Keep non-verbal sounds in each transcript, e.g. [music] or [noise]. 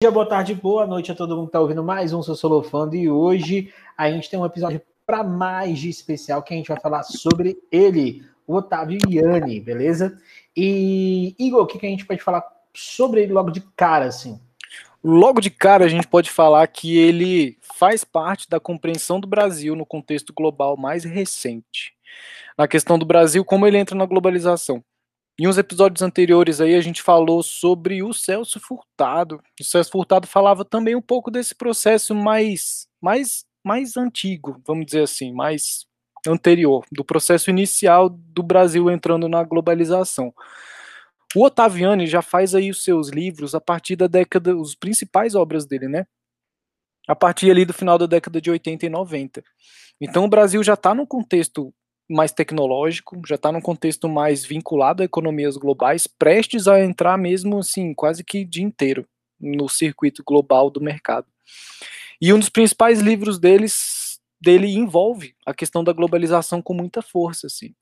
dia, boa tarde, boa noite a todo mundo que está ouvindo mais um Sociolofando e hoje a gente tem um episódio para mais de especial que a gente vai falar sobre ele, o Otávio Iani, beleza? E Igor, o que, que a gente pode falar sobre ele logo de cara, assim? Logo de cara a gente pode falar que ele faz parte da compreensão do Brasil no contexto global mais recente. Na questão do Brasil, como ele entra na globalização. Em uns episódios anteriores aí a gente falou sobre o Celso Furtado. O Celso Furtado falava também um pouco desse processo mais mais mais antigo, vamos dizer assim, mais anterior, do processo inicial do Brasil entrando na globalização. O Ottaviani já faz aí os seus livros a partir da década, os principais obras dele, né? A partir ali do final da década de 80 e 90. Então o Brasil já está num contexto mais tecnológico, já está num contexto mais vinculado a economias globais, prestes a entrar mesmo assim, quase que dia inteiro no circuito global do mercado. E um dos principais livros deles dele envolve a questão da globalização com muita força, assim,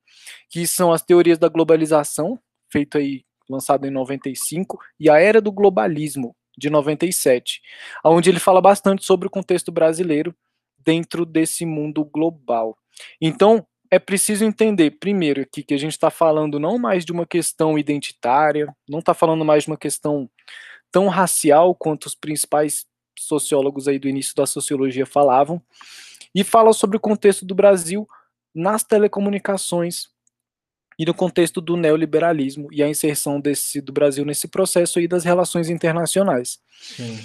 que são as teorias da globalização, feito aí lançado em 95, e a era do globalismo de 97, onde ele fala bastante sobre o contexto brasileiro dentro desse mundo global. Então, é preciso entender, primeiro, aqui que a gente está falando não mais de uma questão identitária, não está falando mais de uma questão tão racial quanto os principais sociólogos aí do início da sociologia falavam, e fala sobre o contexto do Brasil nas telecomunicações e no contexto do neoliberalismo e a inserção desse, do Brasil nesse processo aí das relações internacionais. Sim.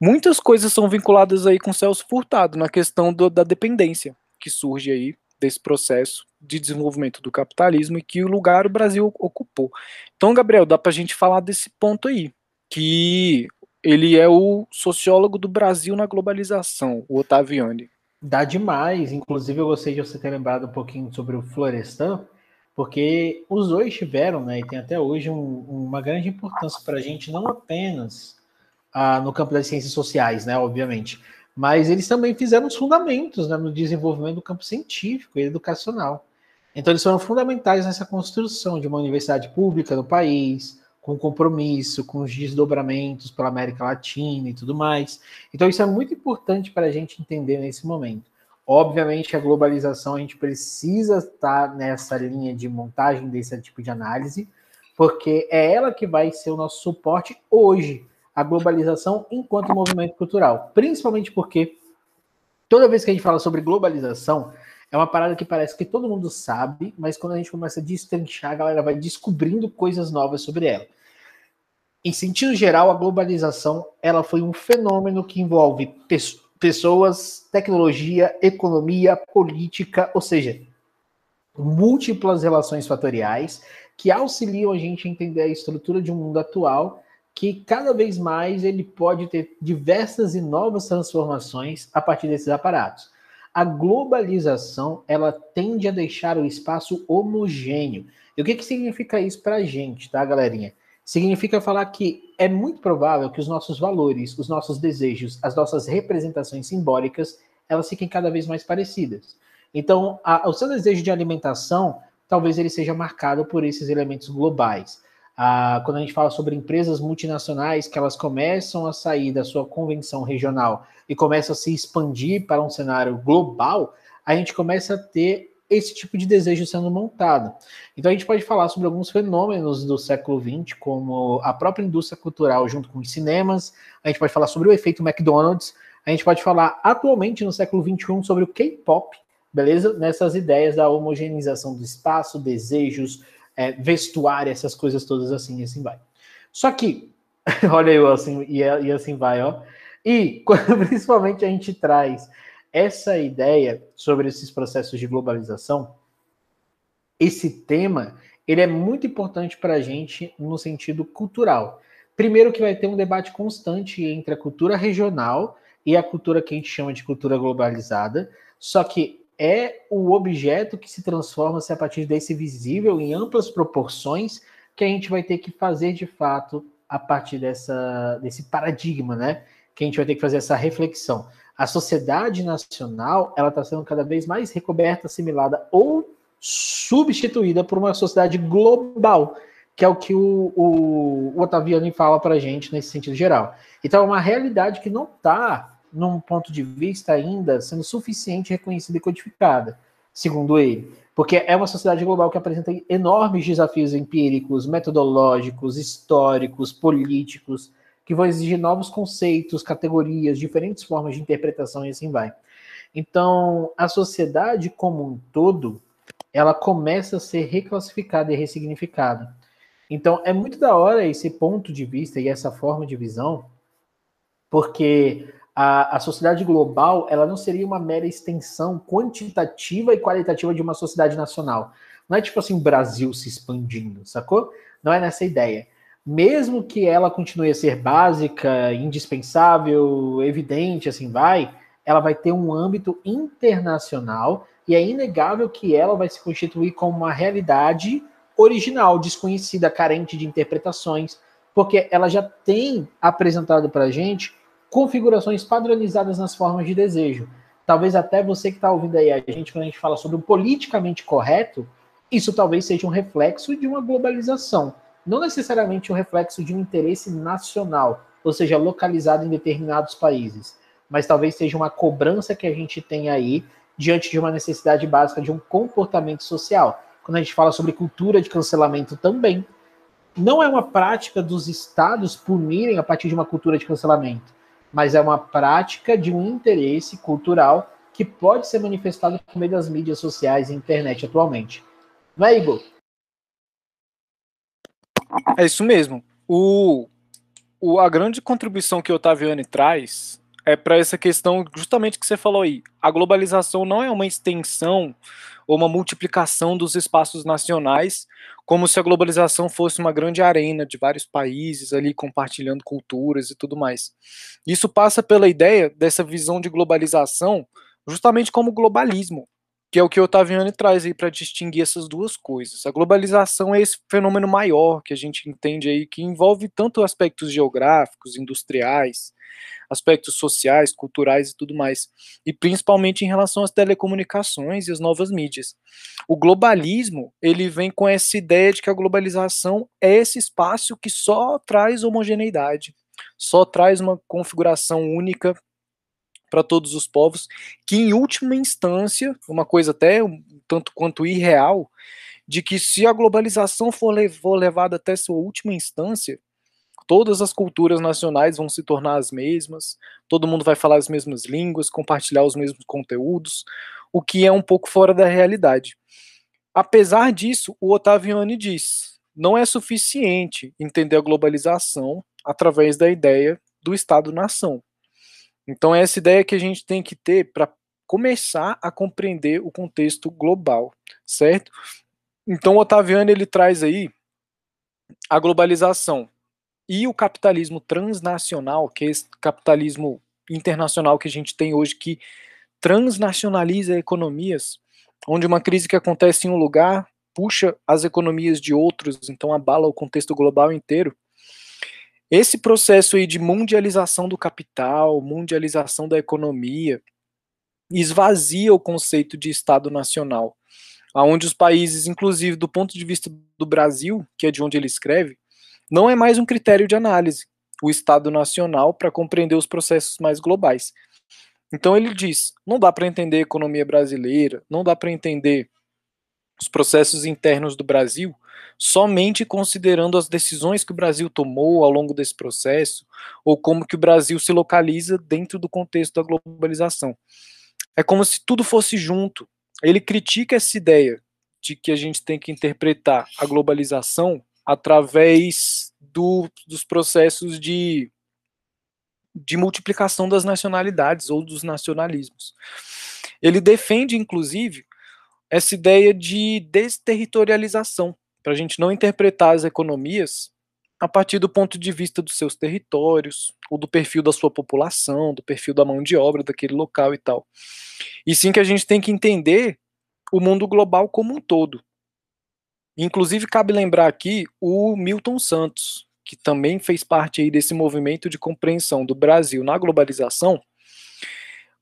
Muitas coisas são vinculadas aí com Celso Furtado na questão do, da dependência que surge aí desse processo de desenvolvimento do capitalismo e que lugar o Brasil ocupou. Então, Gabriel, dá para a gente falar desse ponto aí, que ele é o sociólogo do Brasil na globalização, o Ottaviani. Dá demais, inclusive eu gostei de você ter lembrado um pouquinho sobre o Florestan, porque os dois tiveram, né, e tem até hoje um, uma grande importância para a gente, não apenas ah, no campo das ciências sociais, né, obviamente, mas eles também fizeram os fundamentos né, no desenvolvimento do campo científico e educacional. Então, eles foram fundamentais nessa construção de uma universidade pública no país, com compromisso, com os desdobramentos pela América Latina e tudo mais. Então, isso é muito importante para a gente entender nesse momento. Obviamente, a globalização, a gente precisa estar nessa linha de montagem desse tipo de análise, porque é ela que vai ser o nosso suporte hoje a globalização enquanto movimento cultural. Principalmente porque toda vez que a gente fala sobre globalização, é uma parada que parece que todo mundo sabe, mas quando a gente começa a destrinchar, a galera vai descobrindo coisas novas sobre ela. Em sentido geral, a globalização ela foi um fenômeno que envolve pessoas, tecnologia, economia, política, ou seja, múltiplas relações fatoriais que auxiliam a gente a entender a estrutura de um mundo atual que cada vez mais ele pode ter diversas e novas transformações a partir desses aparatos. A globalização ela tende a deixar o espaço homogêneo. E o que, que significa isso para a gente, tá, galerinha? Significa falar que é muito provável que os nossos valores, os nossos desejos, as nossas representações simbólicas, elas fiquem cada vez mais parecidas. Então, a, o seu desejo de alimentação, talvez ele seja marcado por esses elementos globais. Ah, quando a gente fala sobre empresas multinacionais que elas começam a sair da sua convenção regional e começam a se expandir para um cenário global, a gente começa a ter esse tipo de desejo sendo montado. Então a gente pode falar sobre alguns fenômenos do século XX, como a própria indústria cultural junto com os cinemas, a gente pode falar sobre o efeito McDonald's, a gente pode falar atualmente no século XXI sobre o K-pop, beleza? Nessas ideias da homogeneização do espaço, desejos, é, vestuário, essas coisas todas assim, e assim vai. Só que, [laughs] olha eu assim, e, e assim vai, ó. E [laughs] quando principalmente a gente traz essa ideia sobre esses processos de globalização, esse tema, ele é muito importante para a gente no sentido cultural. Primeiro que vai ter um debate constante entre a cultura regional e a cultura que a gente chama de cultura globalizada, só que é o objeto que se transforma-se a partir desse visível em amplas proporções que a gente vai ter que fazer de fato a partir dessa, desse paradigma, né? Que a gente vai ter que fazer essa reflexão. A sociedade nacional ela está sendo cada vez mais recoberta, assimilada ou substituída por uma sociedade global. que é o que o, o, o fala para a gente nesse sentido geral. Então, é uma realidade que não está, num ponto de vista ainda, sendo suficiente reconhecida e codificada, segundo ele. Porque é uma sociedade global que apresenta enormes desafios empíricos, metodológicos, históricos, políticos, que vão exigir novos conceitos, categorias, diferentes formas de interpretação e assim vai. Então, a sociedade como um todo, ela começa a ser reclassificada e ressignificada. Então, é muito da hora esse ponto de vista e essa forma de visão, porque a, a sociedade global ela não seria uma mera extensão quantitativa e qualitativa de uma sociedade nacional. Não é tipo assim, Brasil se expandindo, sacou? Não é nessa ideia. Mesmo que ela continue a ser básica, indispensável, evidente, assim vai, ela vai ter um âmbito internacional e é inegável que ela vai se constituir como uma realidade original, desconhecida, carente de interpretações, porque ela já tem apresentado para a gente configurações padronizadas nas formas de desejo. Talvez até você que está ouvindo aí a gente, quando a gente fala sobre o politicamente correto, isso talvez seja um reflexo de uma globalização, não necessariamente um reflexo de um interesse nacional, ou seja, localizado em determinados países, mas talvez seja uma cobrança que a gente tem aí diante de uma necessidade básica de um comportamento social quando a gente fala sobre cultura de cancelamento também. Não é uma prática dos estados punirem a partir de uma cultura de cancelamento, mas é uma prática de um interesse cultural que pode ser manifestado por meio das mídias sociais e internet atualmente. Não é, Igor? É isso mesmo. O, o, a grande contribuição que o Otaviani traz é para essa questão justamente que você falou aí. A globalização não é uma extensão ou uma multiplicação dos espaços nacionais, como se a globalização fosse uma grande arena de vários países ali compartilhando culturas e tudo mais. Isso passa pela ideia dessa visão de globalização justamente como globalismo, que é o que o Otaviani traz aí para distinguir essas duas coisas. A globalização é esse fenômeno maior que a gente entende aí que envolve tanto aspectos geográficos, industriais, aspectos sociais, culturais e tudo mais, e principalmente em relação às telecomunicações e as novas mídias. O globalismo, ele vem com essa ideia de que a globalização é esse espaço que só traz homogeneidade, só traz uma configuração única para todos os povos, que em última instância, uma coisa até um tanto quanto irreal, de que se a globalização for, for levada até sua última instância, todas as culturas nacionais vão se tornar as mesmas, todo mundo vai falar as mesmas línguas, compartilhar os mesmos conteúdos, o que é um pouco fora da realidade. Apesar disso, o Ottaviani diz: não é suficiente entender a globalização através da ideia do Estado-nação. Então, é essa ideia que a gente tem que ter para começar a compreender o contexto global, certo? Então, o Ottaviani ele traz aí a globalização e o capitalismo transnacional, que é esse capitalismo internacional que a gente tem hoje, que transnacionaliza economias, onde uma crise que acontece em um lugar puxa as economias de outros, então abala o contexto global inteiro. Esse processo aí de mundialização do capital, mundialização da economia, esvazia o conceito de Estado nacional, aonde os países, inclusive do ponto de vista do Brasil, que é de onde ele escreve, não é mais um critério de análise, o Estado Nacional, para compreender os processos mais globais. Então ele diz: não dá para entender a economia brasileira, não dá para entender os processos internos do Brasil somente considerando as decisões que o Brasil tomou ao longo desse processo ou como que o Brasil se localiza dentro do contexto da globalização. É como se tudo fosse junto. Ele critica essa ideia de que a gente tem que interpretar a globalização através do, dos processos de, de multiplicação das nacionalidades ou dos nacionalismos. Ele defende, inclusive, essa ideia de desterritorialização, para a gente não interpretar as economias a partir do ponto de vista dos seus territórios, ou do perfil da sua população, do perfil da mão de obra daquele local e tal. E sim que a gente tem que entender o mundo global como um todo, Inclusive, cabe lembrar aqui o Milton Santos, que também fez parte aí desse movimento de compreensão do Brasil na globalização,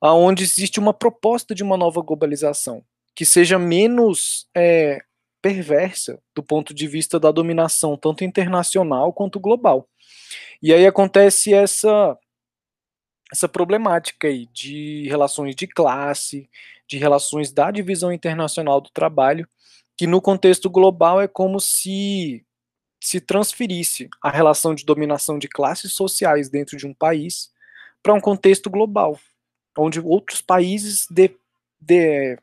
aonde existe uma proposta de uma nova globalização, que seja menos é, perversa do ponto de vista da dominação tanto internacional quanto global. E aí acontece essa essa problemática aí de relações de classe, de relações da divisão internacional do trabalho, que no contexto global é como se se transferisse a relação de dominação de classes sociais dentro de um país para um contexto global, onde outros países de, de,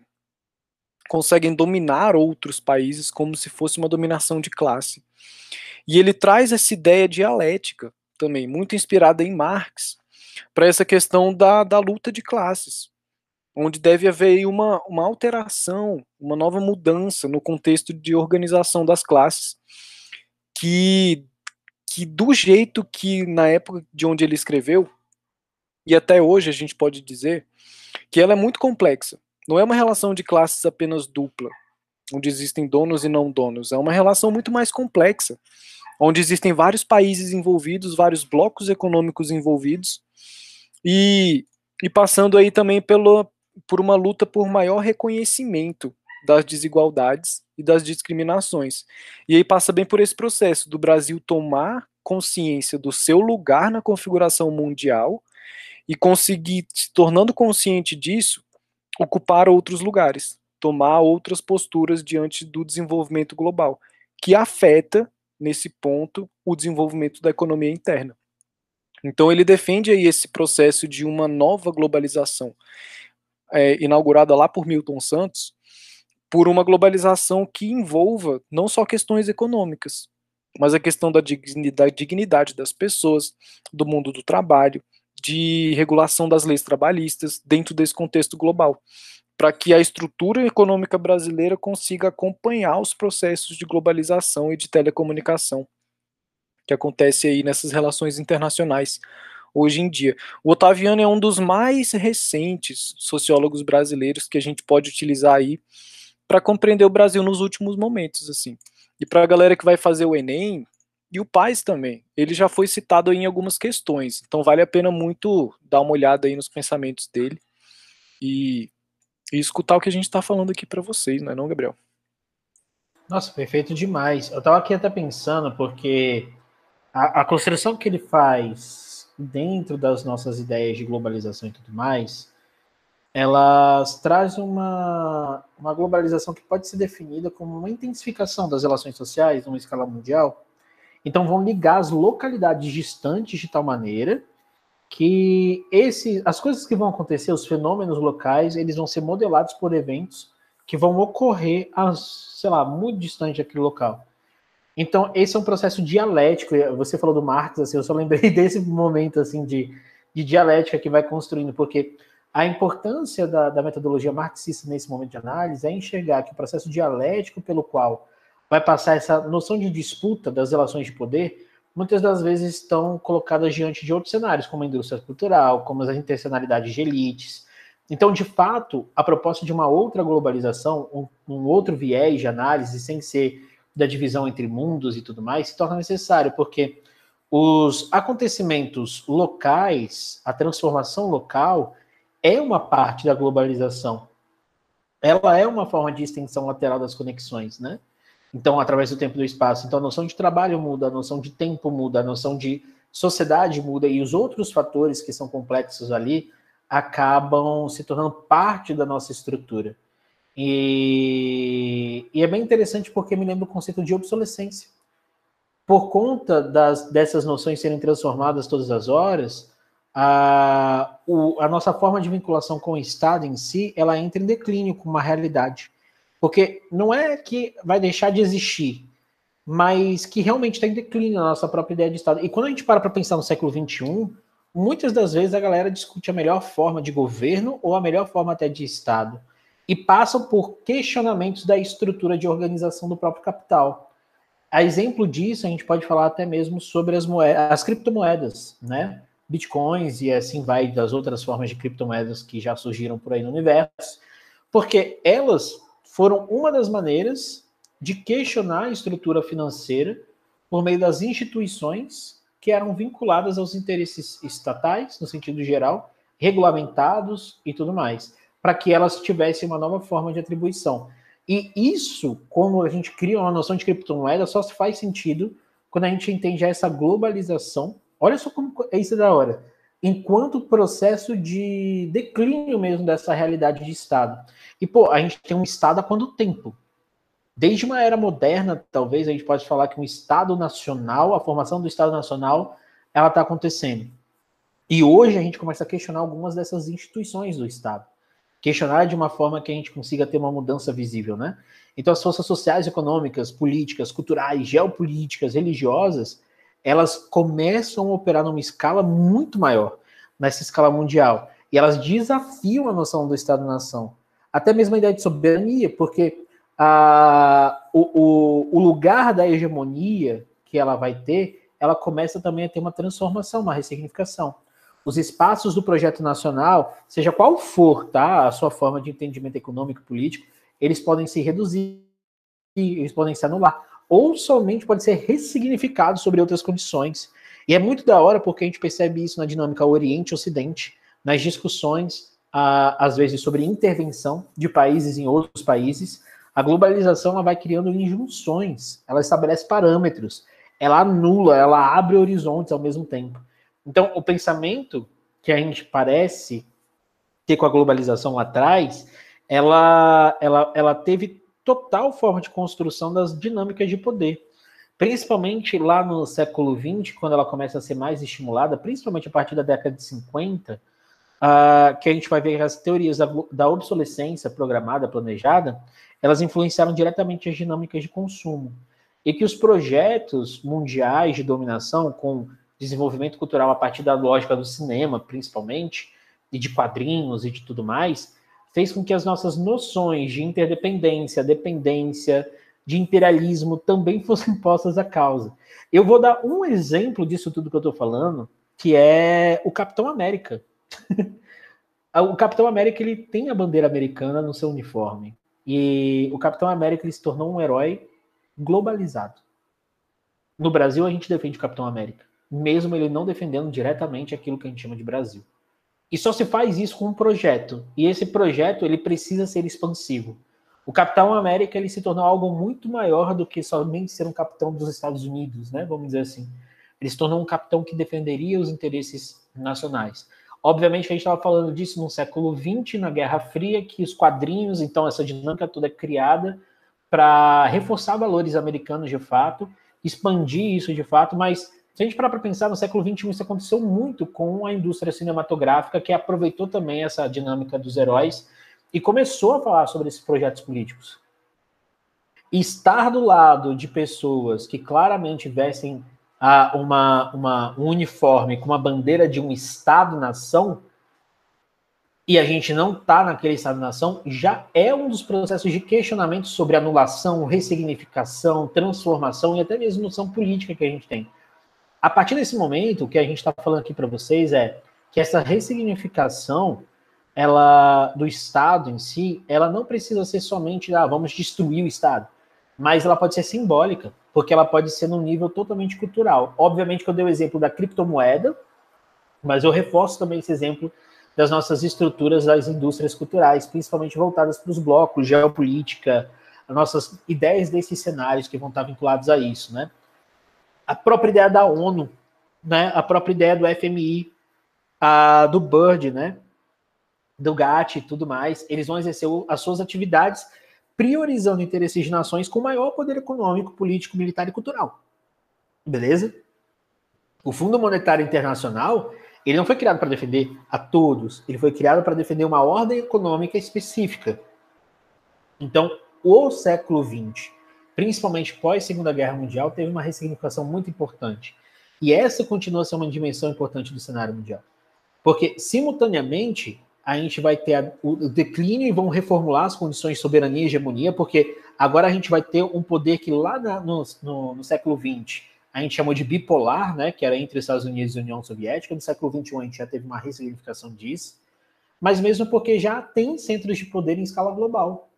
conseguem dominar outros países como se fosse uma dominação de classe. E ele traz essa ideia dialética também, muito inspirada em Marx, para essa questão da, da luta de classes, onde deve haver uma, uma alteração, uma nova mudança no contexto de organização das classes, que, que do jeito que na época de onde ele escreveu, e até hoje a gente pode dizer, que ela é muito complexa. Não é uma relação de classes apenas dupla, onde existem donos e não donos. É uma relação muito mais complexa, onde existem vários países envolvidos, vários blocos econômicos envolvidos, e, e passando aí também pelo, por uma luta por maior reconhecimento das desigualdades e das discriminações. E aí passa bem por esse processo do Brasil tomar consciência do seu lugar na configuração mundial e conseguir, se tornando consciente disso, ocupar outros lugares, tomar outras posturas diante do desenvolvimento global, que afeta, nesse ponto, o desenvolvimento da economia interna. Então ele defende aí esse processo de uma nova globalização, é, inaugurada lá por Milton Santos, por uma globalização que envolva não só questões econômicas, mas a questão da dignidade das pessoas, do mundo do trabalho, de regulação das leis trabalhistas dentro desse contexto global, para que a estrutura econômica brasileira consiga acompanhar os processos de globalização e de telecomunicação que acontece aí nessas relações internacionais hoje em dia. O Otaviano é um dos mais recentes sociólogos brasileiros que a gente pode utilizar aí para compreender o Brasil nos últimos momentos, assim. E para a galera que vai fazer o Enem, e o Paz também, ele já foi citado em algumas questões, então vale a pena muito dar uma olhada aí nos pensamentos dele e, e escutar o que a gente está falando aqui para vocês, não é não, Gabriel? Nossa, perfeito demais. Eu estava aqui até pensando, porque a, a construção que ele faz dentro das nossas ideias de globalização e tudo mais, elas trazem uma, uma globalização que pode ser definida como uma intensificação das relações sociais numa escala mundial, então vão ligar as localidades distantes de tal maneira que esse, as coisas que vão acontecer, os fenômenos locais, eles vão ser modelados por eventos que vão ocorrer, a, sei lá, muito distante daquele local. Então, esse é um processo dialético. Você falou do Marx, assim, eu só lembrei [laughs] desse momento assim de, de dialética que vai construindo, porque a importância da, da metodologia marxista nesse momento de análise é enxergar que o processo dialético pelo qual vai passar essa noção de disputa das relações de poder, muitas das vezes estão colocadas diante de outros cenários, como a indústria cultural, como as intencionalidades de elites. Então, de fato, a proposta de uma outra globalização, um, um outro viés de análise, sem ser da divisão entre mundos e tudo mais, se torna necessário, porque os acontecimentos locais, a transformação local, é uma parte da globalização. Ela é uma forma de extensão lateral das conexões, né? Então, através do tempo e do espaço. Então, a noção de trabalho muda, a noção de tempo muda, a noção de sociedade muda, e os outros fatores que são complexos ali acabam se tornando parte da nossa estrutura. E, e é bem interessante porque me lembra o conceito de obsolescência. Por conta das, dessas noções serem transformadas todas as horas, a, o, a nossa forma de vinculação com o Estado em si, ela entra em declínio com uma realidade. Porque não é que vai deixar de existir, mas que realmente está em declínio a nossa própria ideia de Estado. E quando a gente para para pensar no século XXI, muitas das vezes a galera discute a melhor forma de governo ou a melhor forma até de Estado. E passam por questionamentos da estrutura de organização do próprio capital. A exemplo disso, a gente pode falar até mesmo sobre as, moedas, as criptomoedas, né? Bitcoins e assim vai das outras formas de criptomoedas que já surgiram por aí no universo, porque elas foram uma das maneiras de questionar a estrutura financeira por meio das instituições que eram vinculadas aos interesses estatais, no sentido geral, regulamentados e tudo mais, para que elas tivessem uma nova forma de atribuição. E isso, como a gente cria uma noção de criptomoeda, só se faz sentido quando a gente entende essa globalização. Olha só como é isso da hora. Enquanto processo de declínio mesmo dessa realidade de Estado. E, pô, a gente tem um Estado há quanto tempo? Desde uma era moderna, talvez, a gente pode falar que um Estado nacional, a formação do Estado nacional, ela está acontecendo. E hoje a gente começa a questionar algumas dessas instituições do Estado questionar de uma forma que a gente consiga ter uma mudança visível, né? Então as forças sociais, econômicas, políticas, culturais, geopolíticas, religiosas, elas começam a operar numa escala muito maior, nessa escala mundial, e elas desafiam a noção do Estado-nação, até mesmo a ideia de soberania, porque a, o, o, o lugar da hegemonia que ela vai ter, ela começa também a ter uma transformação, uma ressignificação. Os espaços do projeto nacional, seja qual for tá, a sua forma de entendimento econômico e político, eles podem se reduzir, eles podem se anular, ou somente pode ser ressignificado sobre outras condições. E é muito da hora porque a gente percebe isso na dinâmica Oriente-Ocidente, nas discussões, às vezes, sobre intervenção de países em outros países. A globalização ela vai criando injunções, ela estabelece parâmetros, ela anula, ela abre horizontes ao mesmo tempo. Então, o pensamento que a gente parece ter com a globalização lá atrás, ela, ela, ela teve total forma de construção das dinâmicas de poder. Principalmente lá no século XX, quando ela começa a ser mais estimulada, principalmente a partir da década de 50, uh, que a gente vai ver que as teorias da, da obsolescência programada, planejada, elas influenciaram diretamente as dinâmicas de consumo. E que os projetos mundiais de dominação, com desenvolvimento cultural a partir da lógica do cinema, principalmente, e de quadrinhos e de tudo mais, fez com que as nossas noções de interdependência, dependência, de imperialismo também [laughs] fossem postas à causa. Eu vou dar um exemplo disso tudo que eu estou falando, que é o Capitão América. [laughs] o Capitão América ele tem a bandeira americana no seu uniforme. E o Capitão América ele se tornou um herói globalizado. No Brasil, a gente defende o Capitão América mesmo ele não defendendo diretamente aquilo que a gente chama de Brasil. E só se faz isso com um projeto. E esse projeto ele precisa ser expansivo. O Capitão América ele se tornou algo muito maior do que somente ser um capitão dos Estados Unidos, né? Vamos dizer assim. Ele se tornou um capitão que defenderia os interesses nacionais. Obviamente a gente estava falando disso no século XX, na Guerra Fria, que os quadrinhos, então essa dinâmica toda é criada para reforçar valores americanos de fato, expandir isso de fato, mas se a gente parar para pensar, no século XXI isso aconteceu muito com a indústria cinematográfica, que aproveitou também essa dinâmica dos heróis e começou a falar sobre esses projetos políticos. estar do lado de pessoas que claramente vestem ah, uma, uma, um uniforme com uma bandeira de um Estado-nação, e a gente não está naquele Estado-nação, já é um dos processos de questionamento sobre anulação, ressignificação, transformação e até mesmo noção política que a gente tem. A partir desse momento, o que a gente está falando aqui para vocês é que essa ressignificação ela do Estado em si, ela não precisa ser somente, ah, vamos destruir o Estado, mas ela pode ser simbólica, porque ela pode ser num nível totalmente cultural. Obviamente que eu dei o exemplo da criptomoeda, mas eu reforço também esse exemplo das nossas estruturas das indústrias culturais, principalmente voltadas para os blocos, geopolítica, as nossas ideias desses cenários que vão estar vinculados a isso, né? A própria ideia da ONU, né? A própria ideia do FMI, a do Bird, né? Do GATT e tudo mais, eles vão exercer as suas atividades priorizando interesses de nações com maior poder econômico, político, militar e cultural. Beleza? O Fundo Monetário Internacional, ele não foi criado para defender a todos, ele foi criado para defender uma ordem econômica específica. Então, o século XX principalmente pós Segunda Guerra Mundial, teve uma ressignificação muito importante. E essa continua a ser uma dimensão importante do cenário mundial. Porque, simultaneamente, a gente vai ter a, o, declínio e vão reformular as condições de soberania e hegemonia, porque agora a gente vai ter um poder que lá na, no, no, no, século XX a gente chamou de bipolar, né, que era entre Estados Unidos e União Soviética. No século XXI a gente já teve uma ressignificação disso, mas mesmo porque já tem centros de poder em escala global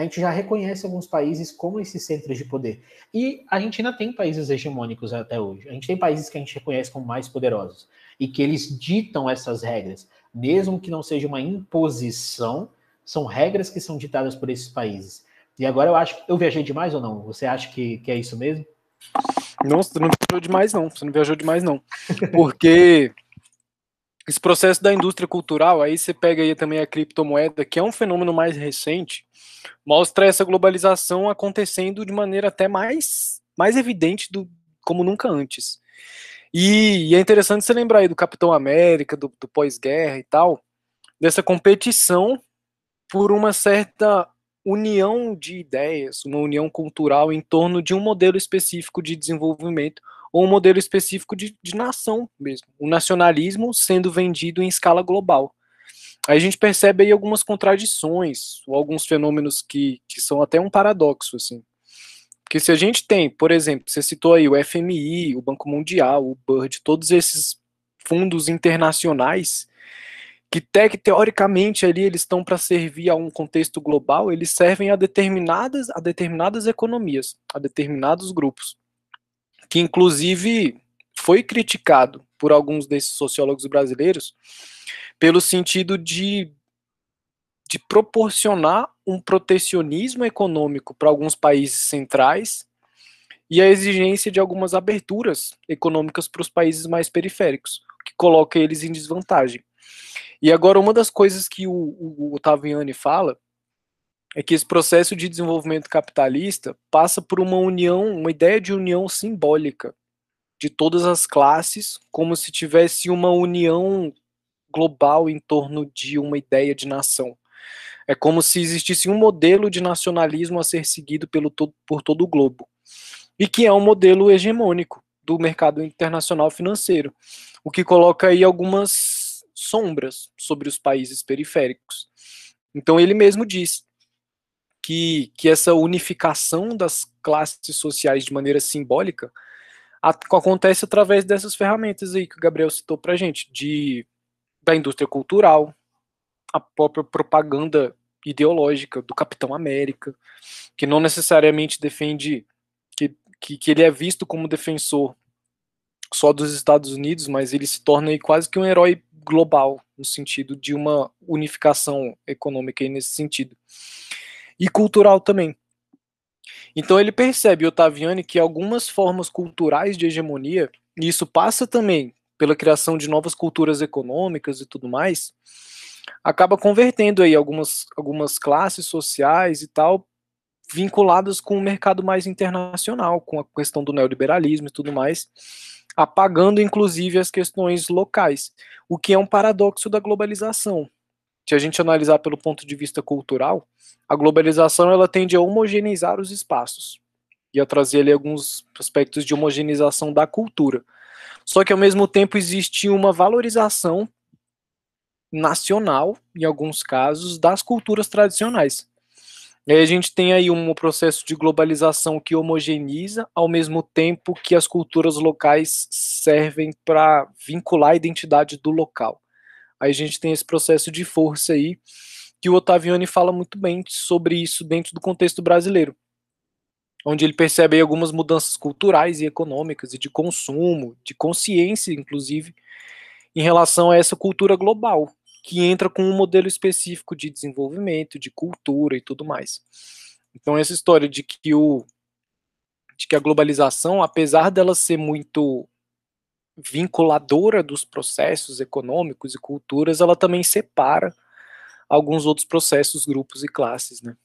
a gente já reconhece alguns países como esses centros de poder. E a gente ainda tem países hegemônicos até hoje. A gente tem países que a gente reconhece como mais poderosos e que eles ditam essas regras, mesmo que não seja uma imposição, são regras que são ditadas por esses países. E agora eu acho que eu viajei demais ou não? Você acha que, que é isso mesmo? Não, você não viajou demais, não. Você não viajou demais, não. Porque esse processo da indústria cultural, aí você pega aí também a criptomoeda, que é um fenômeno mais recente, mostra essa globalização acontecendo de maneira até mais, mais evidente do, como nunca antes. E, e é interessante você lembrar aí do Capitão América, do, do pós-guerra e tal, dessa competição por uma certa união de ideias, uma união cultural em torno de um modelo específico de desenvolvimento ou um modelo específico de, de nação mesmo. O nacionalismo sendo vendido em escala global. Aí a gente percebe aí algumas contradições, ou alguns fenômenos que, que são até um paradoxo, assim. Porque se a gente tem, por exemplo, você citou aí o FMI, o Banco Mundial, o BIRD, todos esses fundos internacionais, que te, teoricamente ali eles estão para servir a um contexto global, eles servem a determinadas, a determinadas economias, a determinados grupos, que inclusive foi criticado por alguns desses sociólogos brasileiros pelo sentido de, de proporcionar um protecionismo econômico para alguns países centrais e a exigência de algumas aberturas econômicas para os países mais periféricos, que coloca eles em desvantagem. E agora, uma das coisas que o, o, o fala é que esse processo de desenvolvimento capitalista passa por uma união, uma ideia de união simbólica de todas as classes, como se tivesse uma união global em torno de uma ideia de nação. É como se existisse um modelo de nacionalismo a ser seguido pelo por todo o globo. E que é um modelo hegemônico do mercado internacional financeiro, o que coloca aí algumas sombras sobre os países periféricos. Então ele mesmo diz que, que essa unificação das classes sociais de maneira simbólica acontece através dessas ferramentas aí que o Gabriel citou para gente, de da indústria cultural, a própria propaganda ideológica do Capitão América, que não necessariamente defende que, que, que ele é visto como defensor só dos Estados Unidos, mas ele se torna aí quase que um herói global, no sentido de uma unificação econômica aí nesse sentido. E cultural também. Então ele percebe, Otaviani, que algumas formas culturais de hegemonia, e isso passa também pela criação de novas culturas econômicas e tudo mais, acaba convertendo aí algumas, algumas classes sociais e tal, vinculadas com o mercado mais internacional, com a questão do neoliberalismo e tudo mais, apagando inclusive as questões locais, o que é um paradoxo da globalização. Se a gente analisar pelo ponto de vista cultural, a globalização ela tende a homogeneizar os espaços e a trazer ali alguns aspectos de homogeneização da cultura. Só que ao mesmo tempo existe uma valorização nacional, em alguns casos, das culturas tradicionais. E aí a gente tem aí um processo de globalização que homogeneiza, ao mesmo tempo que as culturas locais servem para vincular a identidade do local. Aí a gente tem esse processo de força aí, que o Ottaviani fala muito bem sobre isso dentro do contexto brasileiro, onde ele percebe aí algumas mudanças culturais e econômicas, e de consumo, de consciência, inclusive, em relação a essa cultura global, que entra com um modelo específico de desenvolvimento, de cultura e tudo mais. Então essa história de que o de que a globalização, apesar dela ser muito vinculadora dos processos econômicos e culturas, ela também separa alguns outros processos, grupos e classes, né?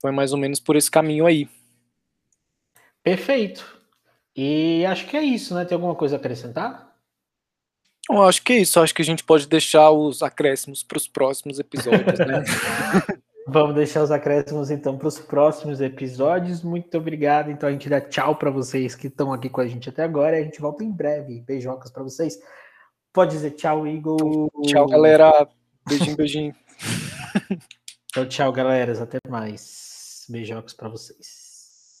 Foi mais ou menos por esse caminho aí. Perfeito. E acho que é isso, né? Tem alguma coisa a acrescentar? Eu acho que é isso. Acho que a gente pode deixar os acréscimos para os próximos episódios, né? [laughs] Vamos deixar os acréscimos então para os próximos episódios. Muito obrigado. Então a gente dá tchau para vocês que estão aqui com a gente até agora. A gente volta em breve. Beijocas para vocês. Pode dizer tchau, Igor. Tchau, galera. Beijinho, beijinho. [laughs] Então, tchau, galera. Até mais. Beijocas para vocês.